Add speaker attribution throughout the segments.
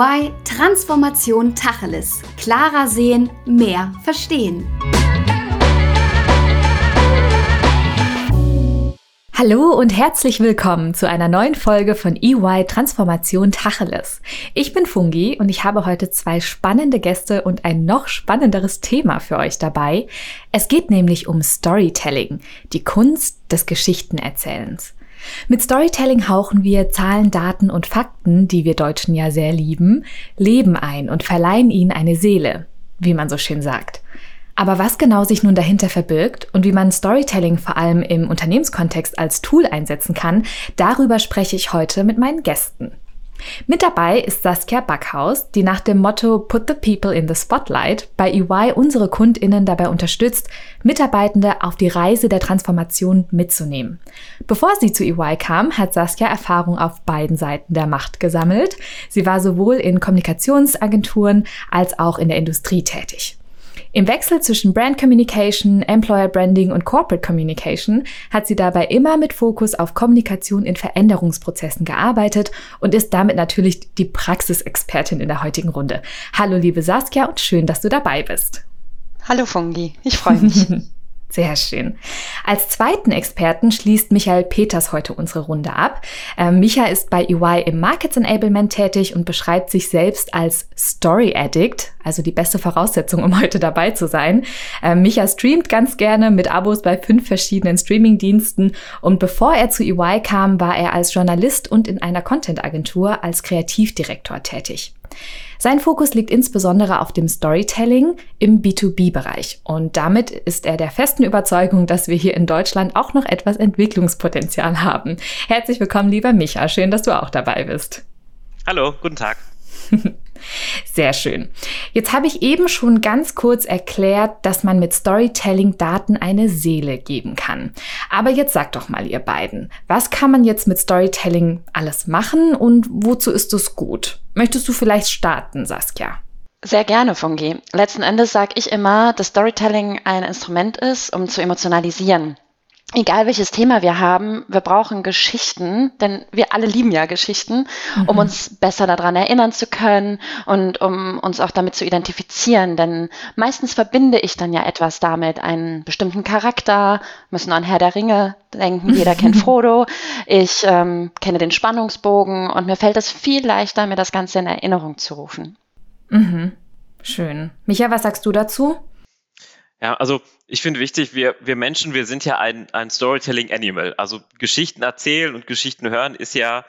Speaker 1: EY Transformation Tacheles. Klarer sehen, mehr verstehen.
Speaker 2: Hallo und herzlich willkommen zu einer neuen Folge von EY Transformation Tacheles. Ich bin Fungi und ich habe heute zwei spannende Gäste und ein noch spannenderes Thema für euch dabei. Es geht nämlich um Storytelling, die Kunst des Geschichtenerzählens. Mit Storytelling hauchen wir Zahlen, Daten und Fakten, die wir Deutschen ja sehr lieben, Leben ein und verleihen ihnen eine Seele, wie man so schön sagt. Aber was genau sich nun dahinter verbirgt und wie man Storytelling vor allem im Unternehmenskontext als Tool einsetzen kann, darüber spreche ich heute mit meinen Gästen. Mit dabei ist Saskia Backhaus, die nach dem Motto Put the People in the Spotlight bei EY unsere KundInnen dabei unterstützt, Mitarbeitende auf die Reise der Transformation mitzunehmen. Bevor sie zu EY kam, hat Saskia Erfahrung auf beiden Seiten der Macht gesammelt. Sie war sowohl in Kommunikationsagenturen als auch in der Industrie tätig. Im Wechsel zwischen Brand Communication, Employer Branding und Corporate Communication hat sie dabei immer mit Fokus auf Kommunikation in Veränderungsprozessen gearbeitet und ist damit natürlich die Praxisexpertin in der heutigen Runde. Hallo liebe Saskia und schön, dass du dabei bist.
Speaker 3: Hallo Fungi, ich freue mich.
Speaker 2: Sehr schön. Als zweiten Experten schließt Michael Peters heute unsere Runde ab. Ähm, Micha ist bei EY im Markets Enablement tätig und beschreibt sich selbst als Story Addict, also die beste Voraussetzung, um heute dabei zu sein. Ähm, Micha streamt ganz gerne mit Abos bei fünf verschiedenen Streamingdiensten und bevor er zu EY kam, war er als Journalist und in einer Content-Agentur als Kreativdirektor tätig. Sein Fokus liegt insbesondere auf dem Storytelling im B2B-Bereich und damit ist er der festen Überzeugung, dass wir hier in Deutschland auch noch etwas Entwicklungspotenzial haben. Herzlich willkommen, lieber Micha. Schön, dass du auch dabei bist.
Speaker 4: Hallo, guten Tag.
Speaker 2: Sehr schön. Jetzt habe ich eben schon ganz kurz erklärt, dass man mit Storytelling Daten eine Seele geben kann. Aber jetzt sagt doch mal ihr beiden, was kann man jetzt mit Storytelling alles machen und wozu ist es gut? Möchtest du vielleicht starten, Saskia?
Speaker 3: Sehr gerne, Fungi. Letzten Endes sage ich immer, dass Storytelling ein Instrument ist, um zu emotionalisieren egal welches Thema wir haben, wir brauchen Geschichten, denn wir alle lieben ja Geschichten, um mhm. uns besser daran erinnern zu können und um uns auch damit zu identifizieren. Denn meistens verbinde ich dann ja etwas damit, einen bestimmten Charakter, müssen an Herr der Ringe denken, jeder kennt Frodo, ich ähm, kenne den Spannungsbogen und mir fällt es viel leichter, mir das Ganze in Erinnerung zu rufen.
Speaker 2: Mhm. Schön. Micha, was sagst du dazu?
Speaker 4: Ja, also ich finde wichtig, wir, wir Menschen, wir sind ja ein, ein Storytelling-Animal. Also Geschichten erzählen und Geschichten hören ist ja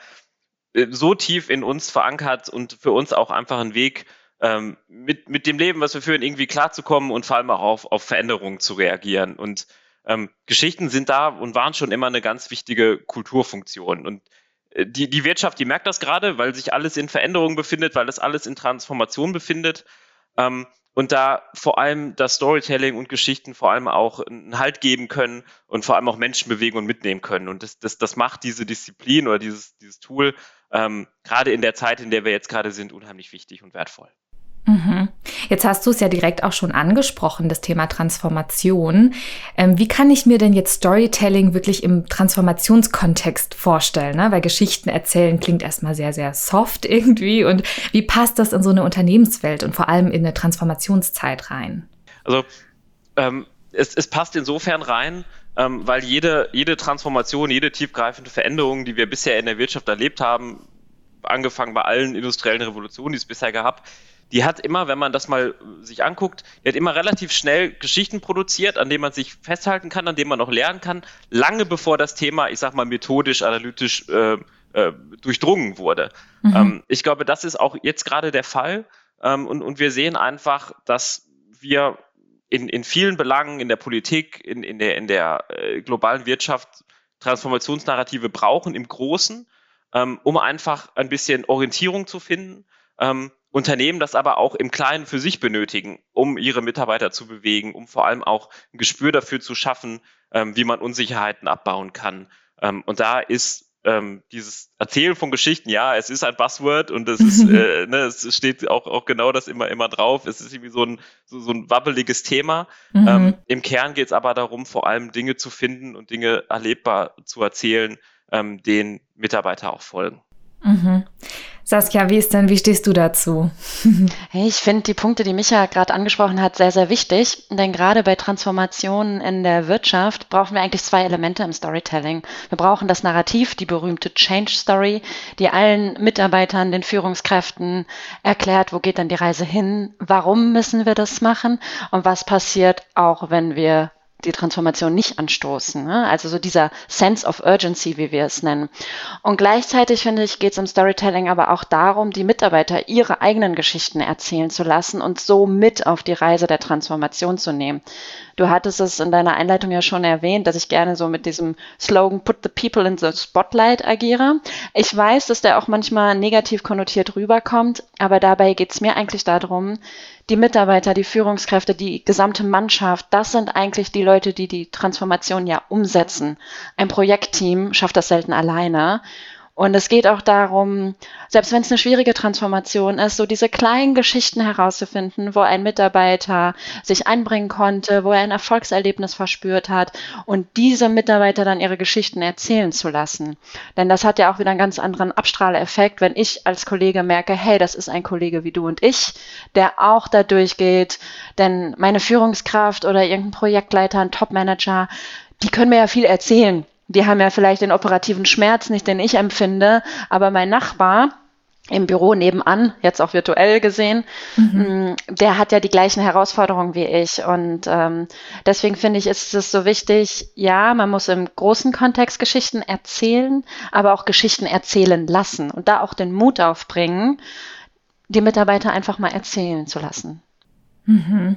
Speaker 4: äh, so tief in uns verankert und für uns auch einfach ein Weg, ähm, mit, mit dem Leben, was wir führen, irgendwie klarzukommen und vor allem auch auf, auf Veränderungen zu reagieren. Und ähm, Geschichten sind da und waren schon immer eine ganz wichtige Kulturfunktion. Und äh, die, die Wirtschaft, die merkt das gerade, weil sich alles in Veränderung befindet, weil es alles in Transformation befindet. Ähm, und da vor allem das Storytelling und Geschichten vor allem auch einen Halt geben können und vor allem auch Menschen bewegen und mitnehmen können. Und das, das, das macht diese Disziplin oder dieses, dieses Tool ähm, gerade in der Zeit, in der wir jetzt gerade sind, unheimlich wichtig und wertvoll.
Speaker 2: Jetzt hast du es ja direkt auch schon angesprochen, das Thema Transformation. Ähm, wie kann ich mir denn jetzt Storytelling wirklich im Transformationskontext vorstellen? Ne? Weil Geschichten erzählen klingt erstmal sehr, sehr soft irgendwie. Und wie passt das in so eine Unternehmenswelt und vor allem in eine Transformationszeit rein?
Speaker 4: Also ähm, es, es passt insofern rein, ähm, weil jede, jede Transformation, jede tiefgreifende Veränderung, die wir bisher in der Wirtschaft erlebt haben, angefangen bei allen industriellen Revolutionen, die es bisher gab, die hat immer, wenn man das mal sich anguckt, die hat immer relativ schnell Geschichten produziert, an denen man sich festhalten kann, an denen man noch lernen kann, lange bevor das Thema, ich sag mal, methodisch, analytisch äh, äh, durchdrungen wurde. Mhm. Ähm, ich glaube, das ist auch jetzt gerade der Fall. Ähm, und, und wir sehen einfach, dass wir in, in vielen Belangen, in der Politik, in, in der, in der äh, globalen Wirtschaft Transformationsnarrative brauchen im Großen, ähm, um einfach ein bisschen Orientierung zu finden. Ähm, Unternehmen das aber auch im Kleinen für sich benötigen, um ihre Mitarbeiter zu bewegen, um vor allem auch ein Gespür dafür zu schaffen, ähm, wie man Unsicherheiten abbauen kann. Ähm, und da ist ähm, dieses Erzählen von Geschichten, ja, es ist ein Buzzword und es ist, äh, ne, es steht auch, auch genau das immer, immer drauf. Es ist irgendwie so ein, so, so ein wabbeliges Thema. Mhm. Ähm, Im Kern geht es aber darum, vor allem Dinge zu finden und Dinge erlebbar zu erzählen, ähm, denen Mitarbeiter auch folgen.
Speaker 2: Mhm. Saskia, wie ist denn, wie stehst du dazu?
Speaker 3: Ich finde die Punkte, die Micha gerade angesprochen hat, sehr, sehr wichtig. Denn gerade bei Transformationen in der Wirtschaft brauchen wir eigentlich zwei Elemente im Storytelling. Wir brauchen das Narrativ, die berühmte Change Story, die allen Mitarbeitern, den Führungskräften erklärt, wo geht denn die Reise hin, warum müssen wir das machen und was passiert auch, wenn wir die Transformation nicht anstoßen. Ne? Also so dieser Sense of Urgency, wie wir es nennen. Und gleichzeitig finde ich, geht es im Storytelling aber auch darum, die Mitarbeiter ihre eigenen Geschichten erzählen zu lassen und so mit auf die Reise der Transformation zu nehmen. Du hattest es in deiner Einleitung ja schon erwähnt, dass ich gerne so mit diesem Slogan Put the People in the Spotlight agiere. Ich weiß, dass der auch manchmal negativ konnotiert rüberkommt, aber dabei geht es mir eigentlich darum, die Mitarbeiter, die Führungskräfte, die gesamte Mannschaft, das sind eigentlich die Leute, die die Transformation ja umsetzen. Ein Projektteam schafft das selten alleine. Und es geht auch darum, selbst wenn es eine schwierige Transformation ist, so diese kleinen Geschichten herauszufinden, wo ein Mitarbeiter sich einbringen konnte, wo er ein Erfolgserlebnis verspürt hat und diese Mitarbeiter dann ihre Geschichten erzählen zu lassen. Denn das hat ja auch wieder einen ganz anderen Abstrahleffekt, wenn ich als Kollege merke, hey, das ist ein Kollege wie du und ich, der auch da durchgeht. Denn meine Führungskraft oder irgendein Projektleiter, ein Topmanager, die können mir ja viel erzählen die haben ja vielleicht den operativen Schmerz nicht, den ich empfinde, aber mein Nachbar, im Büro nebenan, jetzt auch virtuell gesehen, mhm. Mm, der hat ja die gleichen Herausforderungen wie ich. Und ähm, deswegen finde ich, ist es so wichtig, ja, man muss im großen Kontext Geschichten erzählen, aber auch Geschichten erzählen lassen und da auch den Mut aufbringen, die Mitarbeiter einfach mal erzählen zu lassen.
Speaker 2: Mhm.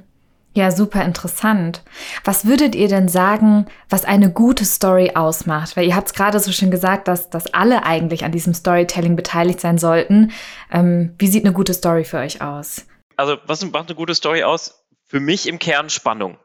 Speaker 2: Ja, super interessant. Was würdet ihr denn sagen, was eine gute Story ausmacht? Weil ihr habt es gerade so schön gesagt, dass, dass alle eigentlich an diesem Storytelling beteiligt sein sollten. Ähm, wie sieht eine gute Story für euch aus?
Speaker 4: Also, was macht eine gute Story aus? Für mich im Kern Spannung.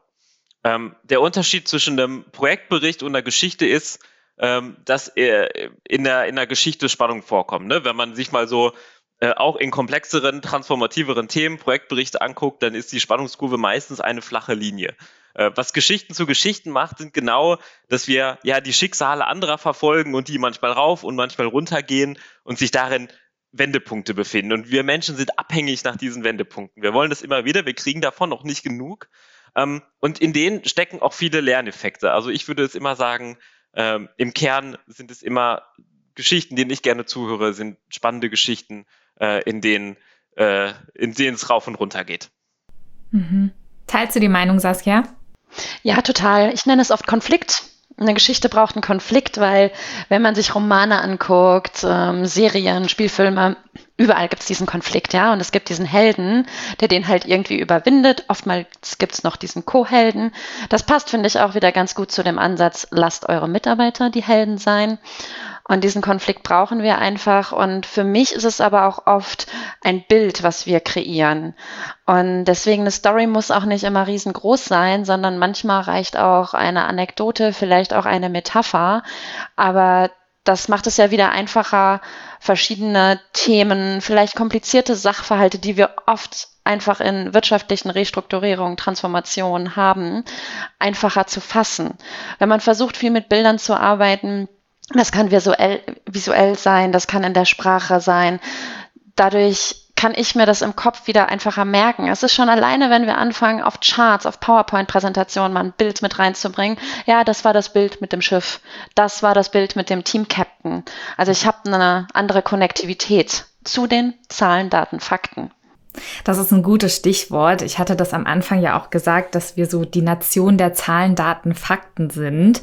Speaker 4: Ähm, der Unterschied zwischen einem Projektbericht und einer Geschichte ist, ähm, dass in der, in der Geschichte Spannung vorkommt. Ne? Wenn man sich mal so äh, auch in komplexeren, transformativeren Themen Projektberichte anguckt, dann ist die Spannungskurve meistens eine flache Linie. Äh, was Geschichten zu Geschichten macht, sind genau, dass wir ja die Schicksale anderer verfolgen und die manchmal rauf und manchmal runter gehen und sich darin Wendepunkte befinden. Und wir Menschen sind abhängig nach diesen Wendepunkten. Wir wollen das immer wieder, wir kriegen davon noch nicht genug. Ähm, und in denen stecken auch viele Lerneffekte. Also ich würde es immer sagen, ähm, im Kern sind es immer Geschichten, denen ich gerne zuhöre, sind spannende Geschichten, äh, in denen äh, in denen es rauf und runter geht.
Speaker 2: Mhm. Teilst du die Meinung, Saskia?
Speaker 3: Ja, total. Ich nenne es oft Konflikt. Eine Geschichte braucht einen Konflikt, weil wenn man sich Romane anguckt, ähm, Serien, Spielfilme, überall gibt es diesen Konflikt, ja. Und es gibt diesen Helden, der den halt irgendwie überwindet. Oftmals gibt es noch diesen Co-Helden. Das passt, finde ich, auch wieder ganz gut zu dem Ansatz, lasst eure Mitarbeiter die Helden sein. Und diesen Konflikt brauchen wir einfach. Und für mich ist es aber auch oft ein Bild, was wir kreieren. Und deswegen eine Story muss auch nicht immer riesengroß sein, sondern manchmal reicht auch eine Anekdote, vielleicht auch eine Metapher. Aber das macht es ja wieder einfacher, verschiedene Themen, vielleicht komplizierte Sachverhalte, die wir oft einfach in wirtschaftlichen Restrukturierungen, Transformationen haben, einfacher zu fassen. Wenn man versucht, viel mit Bildern zu arbeiten, das kann visuell, visuell sein, das kann in der Sprache sein. Dadurch kann ich mir das im Kopf wieder einfacher merken. Es ist schon alleine, wenn wir anfangen, auf Charts, auf PowerPoint-Präsentationen mal ein Bild mit reinzubringen. Ja, das war das Bild mit dem Schiff. Das war das Bild mit dem Team-Captain. Also ich habe eine andere Konnektivität zu den Zahlen, Daten, Fakten.
Speaker 2: Das ist ein gutes Stichwort. Ich hatte das am Anfang ja auch gesagt, dass wir so die Nation der Zahlen, Daten, Fakten sind.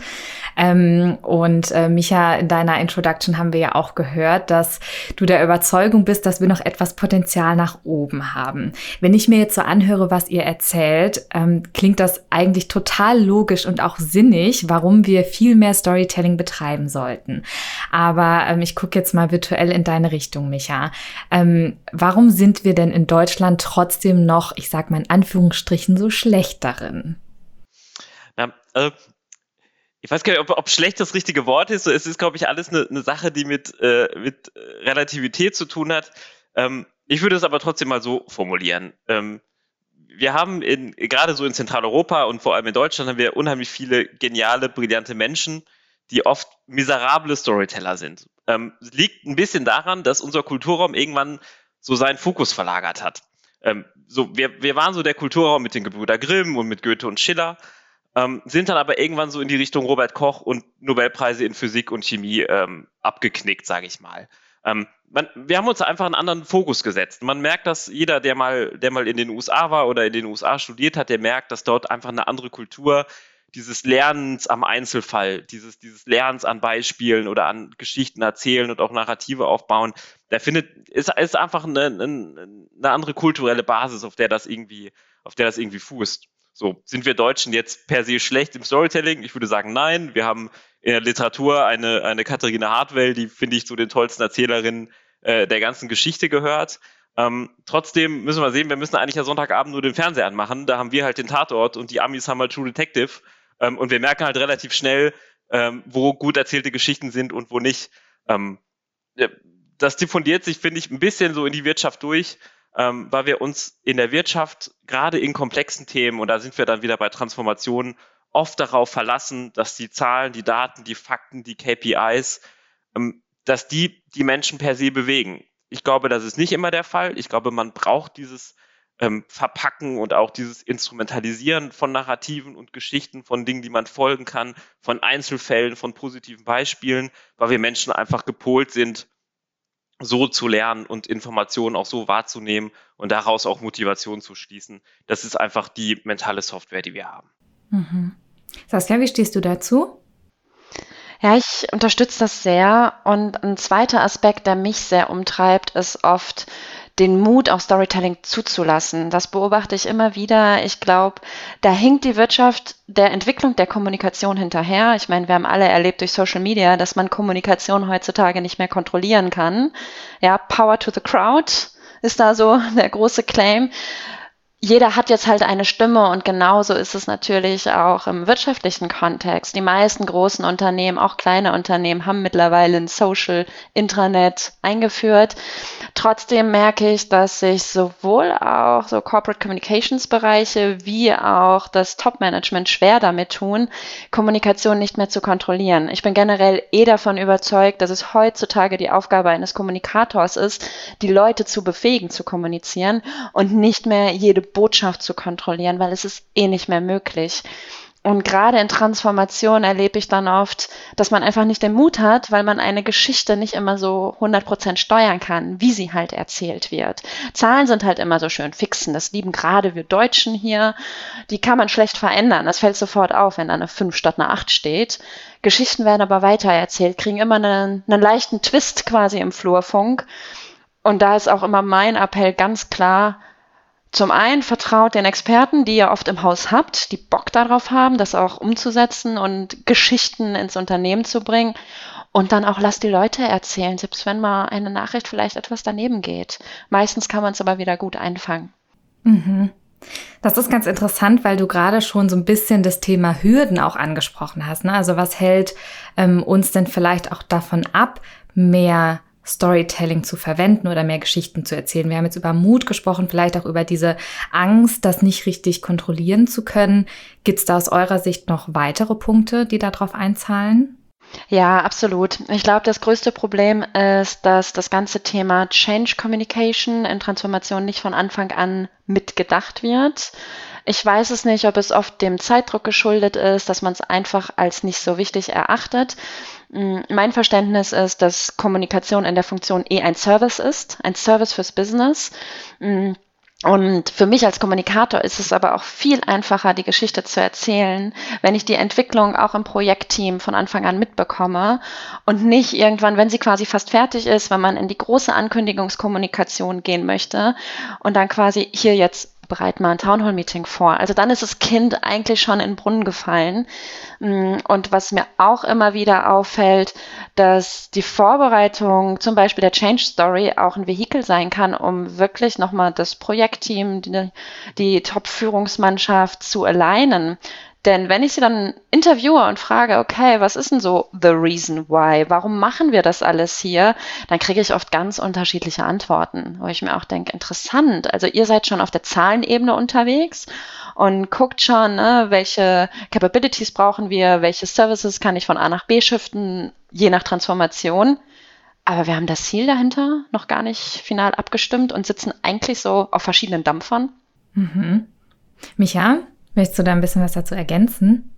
Speaker 2: Ähm, und äh, Micha, in deiner Introduction haben wir ja auch gehört, dass du der Überzeugung bist, dass wir noch etwas Potenzial nach oben haben. Wenn ich mir jetzt so anhöre, was ihr erzählt, ähm, klingt das eigentlich total logisch und auch sinnig, warum wir viel mehr Storytelling betreiben sollten. Aber ähm, ich gucke jetzt mal virtuell in deine Richtung, Micha. Ähm, warum sind wir denn in Deutschland trotzdem noch, ich sag mal in Anführungsstrichen, so schlecht darin?
Speaker 4: Ja, also ich weiß gar nicht, ob, ob schlecht das richtige Wort ist. Es ist, glaube ich, alles eine, eine Sache, die mit, äh, mit Relativität zu tun hat. Ähm, ich würde es aber trotzdem mal so formulieren. Ähm, wir haben in, gerade so in Zentraleuropa und vor allem in Deutschland haben wir unheimlich viele geniale, brillante Menschen, die oft miserable Storyteller sind. Ähm, liegt ein bisschen daran, dass unser Kulturraum irgendwann so seinen Fokus verlagert hat. Ähm, so, wir, wir waren so der Kulturraum mit den Gebrüder Grimm und mit Goethe und Schiller, ähm, sind dann aber irgendwann so in die Richtung Robert Koch und Nobelpreise in Physik und Chemie ähm, abgeknickt, sage ich mal. Ähm, man, wir haben uns einfach einen anderen Fokus gesetzt. Man merkt, dass jeder, der mal, der mal in den USA war oder in den USA studiert hat, der merkt, dass dort einfach eine andere Kultur dieses Lernens am Einzelfall, dieses, dieses Lernens an Beispielen oder an Geschichten erzählen und auch Narrative aufbauen, da findet, ist, ist einfach eine, eine, andere kulturelle Basis, auf der das irgendwie, auf der das irgendwie fußt. So, sind wir Deutschen jetzt per se schlecht im Storytelling? Ich würde sagen, nein. Wir haben in der Literatur eine, eine Katharina Hartwell, die finde ich zu den tollsten Erzählerinnen äh, der ganzen Geschichte gehört. Ähm, trotzdem müssen wir sehen, wir müssen eigentlich ja Sonntagabend nur den Fernseher anmachen. Da haben wir halt den Tatort und die Amis haben halt True Detective. Ähm, und wir merken halt relativ schnell, ähm, wo gut erzählte Geschichten sind und wo nicht. Ähm, das diffundiert sich, finde ich, ein bisschen so in die Wirtschaft durch, ähm, weil wir uns in der Wirtschaft gerade in komplexen Themen, und da sind wir dann wieder bei Transformationen, oft darauf verlassen, dass die Zahlen, die Daten, die Fakten, die KPIs, ähm, dass die die Menschen per se bewegen. Ich glaube, das ist nicht immer der Fall. Ich glaube, man braucht dieses ähm, Verpacken und auch dieses Instrumentalisieren von Narrativen und Geschichten, von Dingen, die man folgen kann, von Einzelfällen, von positiven Beispielen, weil wir Menschen einfach gepolt sind, so zu lernen und Informationen auch so wahrzunehmen und daraus auch Motivation zu schließen. Das ist einfach die mentale Software, die wir haben.
Speaker 2: Mhm. Saskia, wie stehst du dazu?
Speaker 3: Ja, ich unterstütze das sehr. Und ein zweiter Aspekt, der mich sehr umtreibt, ist oft den Mut, auch Storytelling zuzulassen. Das beobachte ich immer wieder. Ich glaube, da hinkt die Wirtschaft der Entwicklung der Kommunikation hinterher. Ich meine, wir haben alle erlebt durch Social Media, dass man Kommunikation heutzutage nicht mehr kontrollieren kann. Ja, Power to the Crowd ist da so der große Claim jeder hat jetzt halt eine Stimme und genauso ist es natürlich auch im wirtschaftlichen Kontext. Die meisten großen Unternehmen, auch kleine Unternehmen, haben mittlerweile ein Social Intranet eingeführt. Trotzdem merke ich, dass sich sowohl auch so Corporate Communications Bereiche wie auch das Top Management schwer damit tun, Kommunikation nicht mehr zu kontrollieren. Ich bin generell eh davon überzeugt, dass es heutzutage die Aufgabe eines Kommunikators ist, die Leute zu befähigen zu kommunizieren und nicht mehr jede Botschaft zu kontrollieren, weil es ist eh nicht mehr möglich. Und gerade in Transformation erlebe ich dann oft, dass man einfach nicht den Mut hat, weil man eine Geschichte nicht immer so 100% steuern kann, wie sie halt erzählt wird. Zahlen sind halt immer so schön fixen. Das lieben gerade wir Deutschen hier. Die kann man schlecht verändern. Das fällt sofort auf, wenn da eine 5 statt eine 8 steht. Geschichten werden aber weiter erzählt, kriegen immer einen, einen leichten Twist quasi im Flurfunk. Und da ist auch immer mein Appell ganz klar, zum einen vertraut den Experten, die ihr oft im Haus habt, die Bock darauf haben, das auch umzusetzen und Geschichten ins Unternehmen zu bringen. Und dann auch lasst die Leute erzählen, selbst wenn mal eine Nachricht vielleicht etwas daneben geht. Meistens kann man es aber wieder gut einfangen.
Speaker 2: Mhm. Das ist ganz interessant, weil du gerade schon so ein bisschen das Thema Hürden auch angesprochen hast. Ne? Also was hält ähm, uns denn vielleicht auch davon ab, mehr Storytelling zu verwenden oder mehr Geschichten zu erzählen. Wir haben jetzt über Mut gesprochen, vielleicht auch über diese Angst, das nicht richtig kontrollieren zu können. Gibt es da aus eurer Sicht noch weitere Punkte, die darauf einzahlen?
Speaker 3: Ja, absolut. Ich glaube, das größte Problem ist, dass das ganze Thema Change Communication in Transformation nicht von Anfang an mitgedacht wird. Ich weiß es nicht, ob es oft dem Zeitdruck geschuldet ist, dass man es einfach als nicht so wichtig erachtet. Mm, mein Verständnis ist, dass Kommunikation in der Funktion eh ein Service ist, ein Service fürs Business. Mm, und für mich als Kommunikator ist es aber auch viel einfacher, die Geschichte zu erzählen, wenn ich die Entwicklung auch im Projektteam von Anfang an mitbekomme und nicht irgendwann, wenn sie quasi fast fertig ist, wenn man in die große Ankündigungskommunikation gehen möchte und dann quasi hier jetzt bereit mal ein Townhall-Meeting vor. Also dann ist das Kind eigentlich schon in den Brunnen gefallen. Mm, und was mir auch immer wieder auffällt, dass die Vorbereitung zum Beispiel der Change Story auch ein Vehikel sein kann, um wirklich nochmal das Projektteam, die, die Top-Führungsmannschaft zu alignen. Denn wenn ich sie dann interviewe und frage, okay, was ist denn so the reason why? Warum machen wir das alles hier? Dann kriege ich oft ganz unterschiedliche Antworten, wo ich mir auch denke, interessant. Also ihr seid schon auf der Zahlenebene unterwegs und guckt schon, ne, welche Capabilities brauchen wir, welche Services kann ich von A nach B shiften, je nach Transformation. Aber wir haben das Ziel dahinter noch gar nicht final abgestimmt und sitzen eigentlich so auf verschiedenen Dampfern.
Speaker 2: Mhm. Micha, möchtest du da ein bisschen was dazu ergänzen?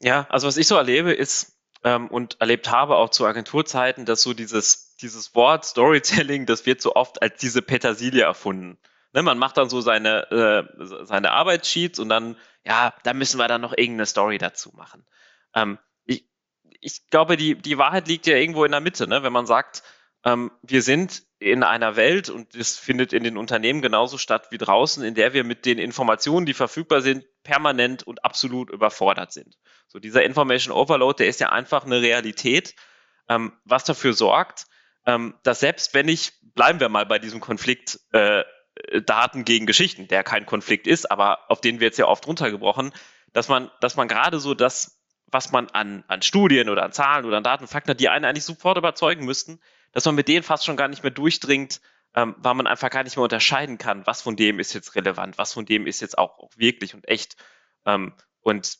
Speaker 4: Ja, also was ich so erlebe ist ähm, und erlebt habe auch zu Agenturzeiten, dass so dieses, dieses Wort Storytelling, das wird so oft als diese Petersilie erfunden. Ne, man macht dann so seine, äh, seine Arbeitssheets und dann, ja, da müssen wir dann noch irgendeine Story dazu machen. Ähm, ich glaube, die, die Wahrheit liegt ja irgendwo in der Mitte, ne? wenn man sagt, wir sind in einer Welt, und das findet in den Unternehmen genauso statt wie draußen, in der wir mit den Informationen, die verfügbar sind, permanent und absolut überfordert sind. So dieser Information Overload, der ist ja einfach eine Realität, ähm, was dafür sorgt, ähm, dass selbst wenn ich, bleiben wir mal bei diesem Konflikt, äh, Daten gegen Geschichten, der kein Konflikt ist, aber auf den wird es ja oft runtergebrochen, dass man, dass man gerade so das was man an, an Studien oder an Zahlen oder an Daten, Fakten hat, die einen eigentlich sofort überzeugen müssten, dass man mit denen fast schon gar nicht mehr durchdringt, ähm, weil man einfach gar nicht mehr unterscheiden kann, was von dem ist jetzt relevant, was von dem ist jetzt auch, auch wirklich und echt. Ähm, und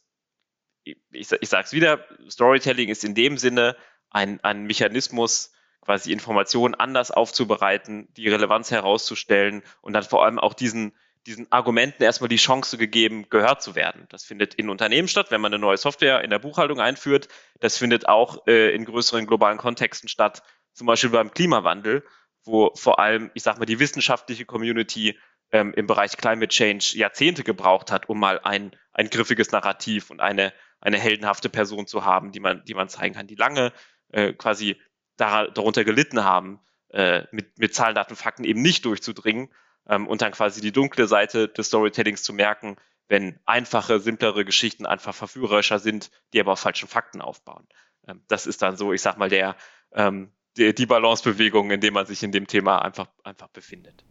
Speaker 4: ich, ich sage es wieder, Storytelling ist in dem Sinne ein, ein Mechanismus, quasi Informationen anders aufzubereiten, die Relevanz herauszustellen und dann vor allem auch diesen diesen Argumenten erstmal die Chance gegeben, gehört zu werden. Das findet in Unternehmen statt, wenn man eine neue Software in der Buchhaltung einführt. Das findet auch äh, in größeren globalen Kontexten statt, zum Beispiel beim Klimawandel, wo vor allem, ich sag mal, die wissenschaftliche Community ähm, im Bereich Climate Change Jahrzehnte gebraucht hat, um mal ein, ein griffiges Narrativ und eine, eine heldenhafte Person zu haben, die man, die man zeigen kann, die lange äh, quasi darunter gelitten haben, äh, mit, mit Zahlen, Daten, Fakten eben nicht durchzudringen ähm, und dann quasi die dunkle Seite des Storytellings zu merken, wenn einfache, simplere Geschichten einfach verführerischer sind, die aber auf falschen Fakten aufbauen. Ähm, das ist dann so, ich sag mal, der, ähm, die, die Balancebewegung, in dem man sich in dem Thema einfach, einfach befindet.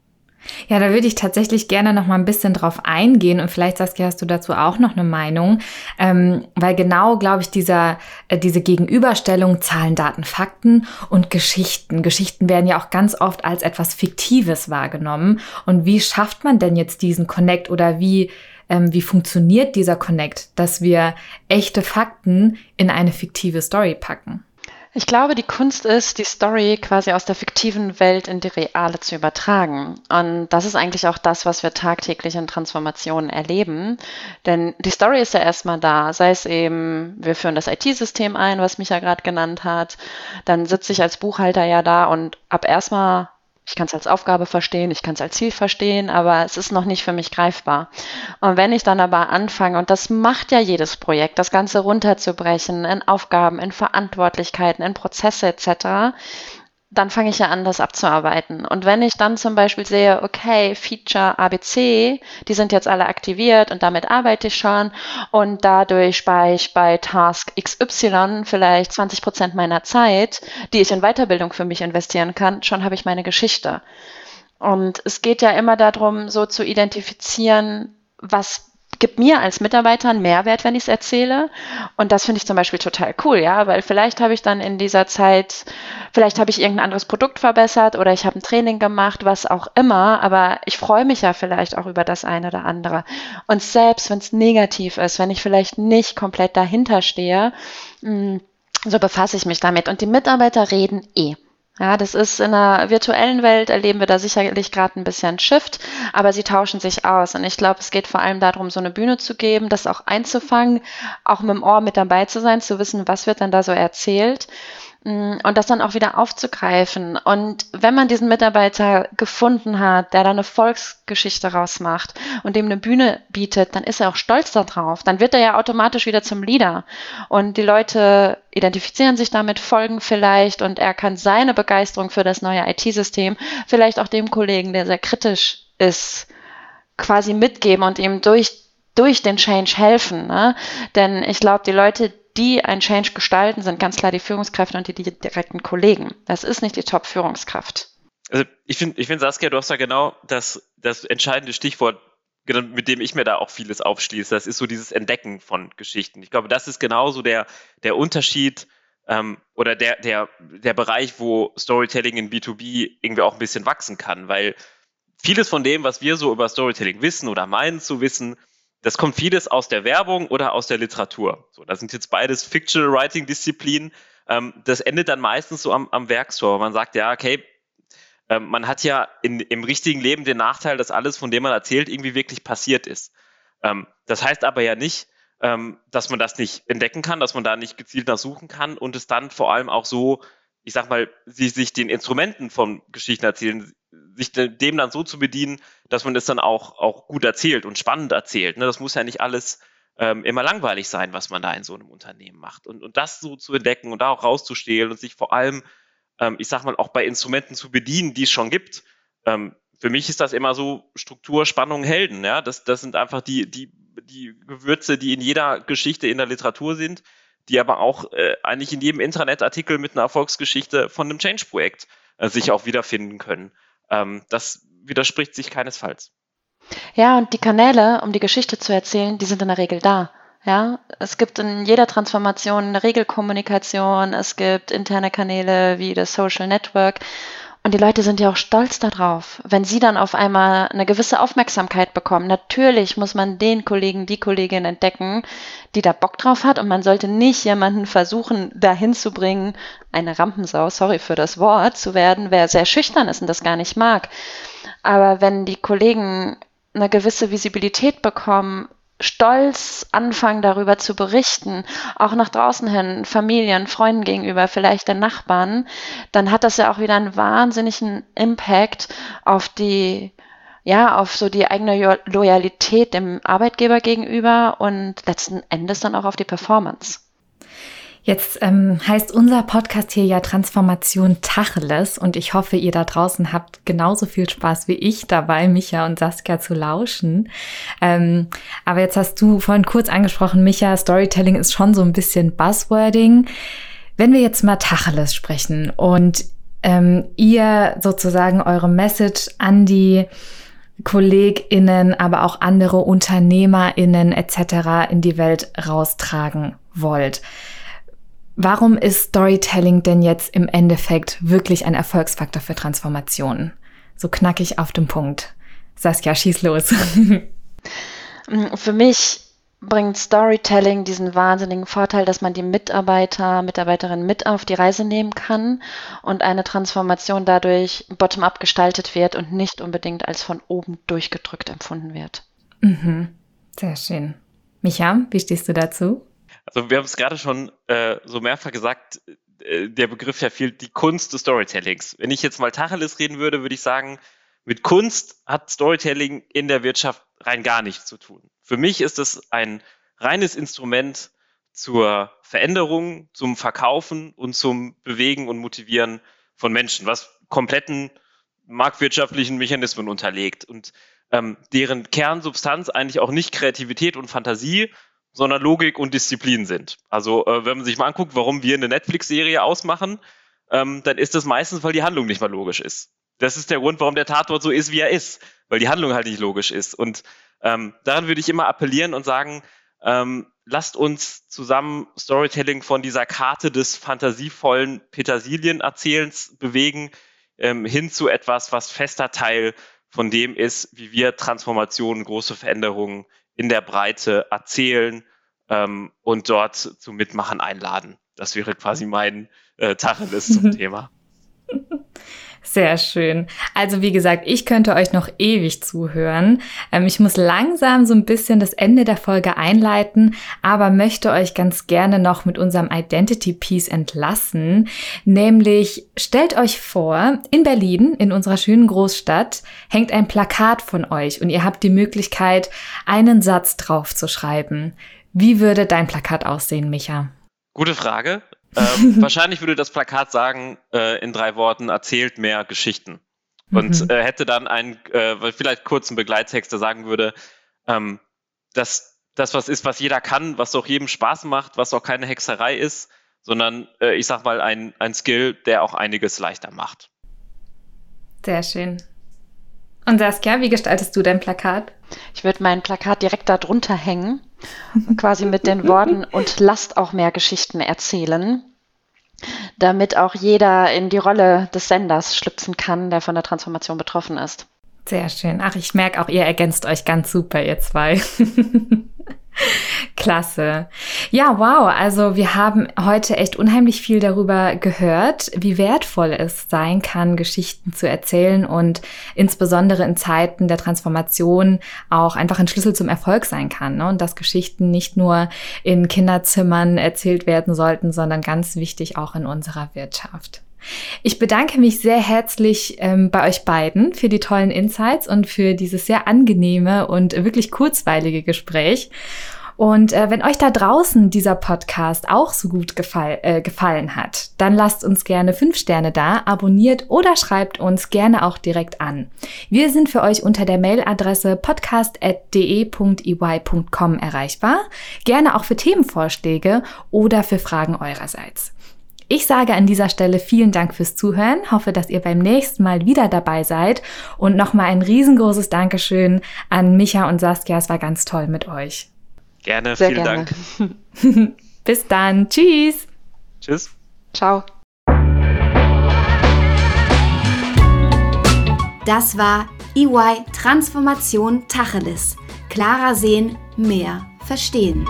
Speaker 2: Ja, da würde ich tatsächlich gerne noch mal ein bisschen drauf eingehen und vielleicht, Saskia, hast du dazu auch noch eine Meinung, ähm, weil genau, glaube ich, dieser, äh, diese Gegenüberstellung Zahlen, Daten, Fakten und Geschichten. Geschichten werden ja auch ganz oft als etwas Fiktives wahrgenommen. Und wie schafft man denn jetzt diesen Connect oder wie, ähm, wie funktioniert dieser Connect, dass wir echte Fakten in eine fiktive Story packen?
Speaker 3: Ich glaube, die Kunst ist, die Story quasi aus der fiktiven Welt in die reale zu übertragen. Und das ist eigentlich auch das, was wir tagtäglich in Transformationen erleben. Denn die Story ist ja erstmal da, sei es eben, wir führen das IT-System ein, was Micha gerade genannt hat. Dann sitze ich als Buchhalter ja da und ab erstmal ich kann es als Aufgabe verstehen, ich kann es als Ziel verstehen, aber es ist noch nicht für mich greifbar. Und wenn ich dann aber anfange, und das macht ja jedes Projekt, das Ganze runterzubrechen in Aufgaben, in Verantwortlichkeiten, in Prozesse etc., dann fange ich ja an, das abzuarbeiten. Und wenn ich dann zum Beispiel sehe, okay, Feature ABC, die sind jetzt alle aktiviert und damit arbeite ich schon und dadurch spare ich bei Task XY vielleicht 20 Prozent meiner Zeit, die ich in Weiterbildung für mich investieren kann, schon habe ich meine Geschichte. Und es geht ja immer darum, so zu identifizieren, was gibt mir als Mitarbeiter einen Mehrwert, wenn ich es erzähle. Und das finde ich zum Beispiel total cool, ja, weil vielleicht habe ich dann in dieser Zeit, vielleicht habe ich irgendein anderes Produkt verbessert oder ich habe ein Training gemacht, was auch immer, aber ich freue mich ja vielleicht auch über das eine oder andere. Und selbst wenn es negativ ist, wenn ich vielleicht nicht komplett dahinter stehe, mm, so befasse ich mich damit. Und die Mitarbeiter reden eh. Ja, das ist in der virtuellen Welt erleben wir da sicherlich gerade ein bisschen Shift, aber sie tauschen sich aus. Und ich glaube, es geht vor allem darum, so eine Bühne zu geben, das auch einzufangen, auch mit dem Ohr mit dabei zu sein, zu wissen, was wird dann da so erzählt. Mm, und das dann auch wieder aufzugreifen. Und wenn man diesen Mitarbeiter gefunden hat, der da eine Volksgeschichte rausmacht und dem eine Bühne bietet, dann ist er auch stolz darauf. Dann wird er ja automatisch wieder zum Leader. Und die Leute identifizieren sich damit, folgen vielleicht und er kann seine Begeisterung für das neue IT-System vielleicht auch dem Kollegen, der sehr kritisch ist, quasi mitgeben und ihm durch durch den Change helfen. Ne? Denn ich glaube, die Leute, die ein Change gestalten, sind ganz klar die Führungskräfte und die, direkten Kollegen. Das ist nicht die Top-Führungskraft.
Speaker 4: Also ich finde, ich find, Saskia, du hast da genau das, das entscheidende Stichwort, mit dem ich mir da auch vieles aufschließe. Das ist so dieses Entdecken von Geschichten. Ich glaube, das ist genauso der, der Unterschied ähm, oder der, der, der Bereich, wo Storytelling in B2B irgendwie auch ein bisschen wachsen kann, weil vieles von dem, was wir so über Storytelling wissen oder meinen zu wissen, das kommt vieles aus der Werbung oder aus der Literatur. So, das sind jetzt beides Fictional Writing Disziplinen. Ähm, das endet dann meistens so am, am Werkstor. Man sagt ja, okay, ähm, man hat ja in, im richtigen Leben den Nachteil, dass alles, von dem man erzählt, irgendwie wirklich passiert ist. Ähm, das heißt aber ja nicht, ähm, dass man das nicht entdecken kann, dass man da nicht gezielt nachsuchen kann und es dann vor allem auch so, ich sag mal, sie sich den Instrumenten von Geschichten erzählen, sich dem dann so zu bedienen, dass man es dann auch, auch gut erzählt und spannend erzählt. Ne? Das muss ja nicht alles ähm, immer langweilig sein, was man da in so einem Unternehmen macht. Und, und das so zu entdecken und da auch rauszustehlen und sich vor allem, ähm, ich sag mal, auch bei Instrumenten zu bedienen, die es schon gibt. Ähm, für mich ist das immer so Struktur, Spannung, Helden. Ja? Das, das sind einfach die, die, die Gewürze, die in jeder Geschichte in der Literatur sind, die aber auch äh, eigentlich in jedem Intranet-Artikel mit einer Erfolgsgeschichte von einem Change-Projekt äh, sich auch wiederfinden können. Ähm, das widerspricht sich keinesfalls.
Speaker 3: Ja, und die Kanäle, um die Geschichte zu erzählen, die sind in der Regel da. Ja, es gibt in jeder Transformation eine Regelkommunikation, es gibt interne Kanäle wie das Social Network. Und die Leute sind ja auch stolz darauf, wenn sie dann auf einmal eine gewisse Aufmerksamkeit bekommen. Natürlich muss man den Kollegen, die Kollegin entdecken, die da Bock drauf hat. Und man sollte nicht jemanden versuchen, dahin zu bringen, eine Rampensau, sorry für das Wort, zu werden, wer sehr schüchtern ist und das gar nicht mag. Aber wenn die Kollegen eine gewisse Visibilität bekommen, stolz anfangen, darüber zu berichten, auch nach draußen hin, Familien, Freunden gegenüber, vielleicht den Nachbarn, dann hat das ja auch wieder einen wahnsinnigen Impact auf die, ja, auf so die eigene Loyalität dem Arbeitgeber gegenüber und letzten Endes dann auch auf die Performance.
Speaker 2: Jetzt ähm, heißt unser Podcast hier ja Transformation Tacheles und ich hoffe, ihr da draußen habt genauso viel Spaß wie ich dabei, Micha und Saskia zu lauschen. Ähm, aber jetzt hast du vorhin kurz angesprochen, Micha, Storytelling ist schon so ein bisschen Buzzwording. Wenn wir jetzt mal Tacheles sprechen und ähm, ihr sozusagen eure Message an die KollegInnen, aber auch andere UnternehmerInnen etc. in die Welt raustragen wollt. Warum ist Storytelling denn jetzt im Endeffekt wirklich ein Erfolgsfaktor für Transformationen? So knackig auf dem Punkt. Saskia, schieß los.
Speaker 3: Für mich bringt Storytelling diesen wahnsinnigen Vorteil, dass man die Mitarbeiter, Mitarbeiterinnen mit auf die Reise nehmen kann und eine Transformation dadurch bottom-up gestaltet wird und nicht unbedingt als von oben durchgedrückt empfunden wird.
Speaker 2: Mhm. Sehr schön. Micha, wie stehst du dazu?
Speaker 4: Also wir haben es gerade schon äh, so mehrfach gesagt, äh, der Begriff ja fehlt, die Kunst des Storytellings. Wenn ich jetzt mal Tacheles reden würde, würde ich sagen, mit Kunst hat Storytelling in der Wirtschaft rein gar nichts zu tun. Für mich ist es ein reines Instrument zur Veränderung, zum Verkaufen und zum Bewegen und Motivieren von Menschen, was kompletten marktwirtschaftlichen Mechanismen unterlegt und ähm, deren Kernsubstanz eigentlich auch nicht Kreativität und Fantasie, sondern Logik und Disziplin sind. Also äh, wenn man sich mal anguckt, warum wir eine Netflix-Serie ausmachen, ähm, dann ist das meistens, weil die Handlung nicht mal logisch ist. Das ist der Grund, warum der Tatort so ist, wie er ist, weil die Handlung halt nicht logisch ist. Und ähm, daran würde ich immer appellieren und sagen, ähm, lasst uns zusammen Storytelling von dieser Karte des fantasievollen Petersilien-Erzählens bewegen, ähm, hin zu etwas, was fester Teil von dem ist, wie wir Transformationen, große Veränderungen in der Breite erzählen ähm, und dort zum Mitmachen einladen. Das wäre quasi mein äh, Tacheles zum Thema.
Speaker 2: Sehr schön. Also wie gesagt, ich könnte euch noch ewig zuhören. Ähm, ich muss langsam so ein bisschen das Ende der Folge einleiten, aber möchte euch ganz gerne noch mit unserem Identity Piece entlassen. Nämlich stellt euch vor, in Berlin, in unserer schönen Großstadt, hängt ein Plakat von euch und ihr habt die Möglichkeit, einen Satz drauf zu schreiben. Wie würde dein Plakat aussehen, Micha?
Speaker 4: Gute Frage. Ähm, wahrscheinlich würde das Plakat sagen, äh, in drei Worten, erzählt mehr Geschichten. Und mhm. äh, hätte dann einen, äh, vielleicht kurzen Begleittext, der sagen würde, ähm, dass das was ist, was jeder kann, was auch jedem Spaß macht, was auch keine Hexerei ist, sondern äh, ich sag mal ein, ein Skill, der auch einiges leichter macht.
Speaker 2: Sehr schön. Und Saskia, wie gestaltest du dein Plakat?
Speaker 3: Ich würde mein Plakat direkt darunter hängen, quasi mit den Worten und lasst auch mehr Geschichten erzählen, damit auch jeder in die Rolle des Senders schlüpfen kann, der von der Transformation betroffen ist.
Speaker 2: Sehr schön. Ach, ich merke auch, ihr ergänzt euch ganz super, ihr zwei. Klasse. Ja, wow. Also wir haben heute echt unheimlich viel darüber gehört, wie wertvoll es sein kann, Geschichten zu erzählen und insbesondere in Zeiten der Transformation auch einfach ein Schlüssel zum Erfolg sein kann. Ne? Und dass Geschichten nicht nur in Kinderzimmern erzählt werden sollten, sondern ganz wichtig auch in unserer Wirtschaft. Ich bedanke mich sehr herzlich ähm, bei euch beiden für die tollen Insights und für dieses sehr angenehme und wirklich kurzweilige Gespräch. Und äh, wenn euch da draußen dieser Podcast auch so gut gefall, äh, gefallen hat, dann lasst uns gerne fünf Sterne da, abonniert oder schreibt uns gerne auch direkt an. Wir sind für euch unter der Mailadresse podcast.de.ey.com erreichbar. Gerne auch für Themenvorschläge oder für Fragen eurerseits. Ich sage an dieser Stelle vielen Dank fürs Zuhören, hoffe, dass ihr beim nächsten Mal wieder dabei seid und nochmal ein riesengroßes Dankeschön an Micha und Saskia, es war ganz toll mit euch.
Speaker 4: Gerne, Sehr vielen gerne.
Speaker 2: Dank. Bis dann, tschüss.
Speaker 4: Tschüss.
Speaker 3: Ciao.
Speaker 1: Das war EY Transformation Tacheles. Klarer sehen, mehr verstehen.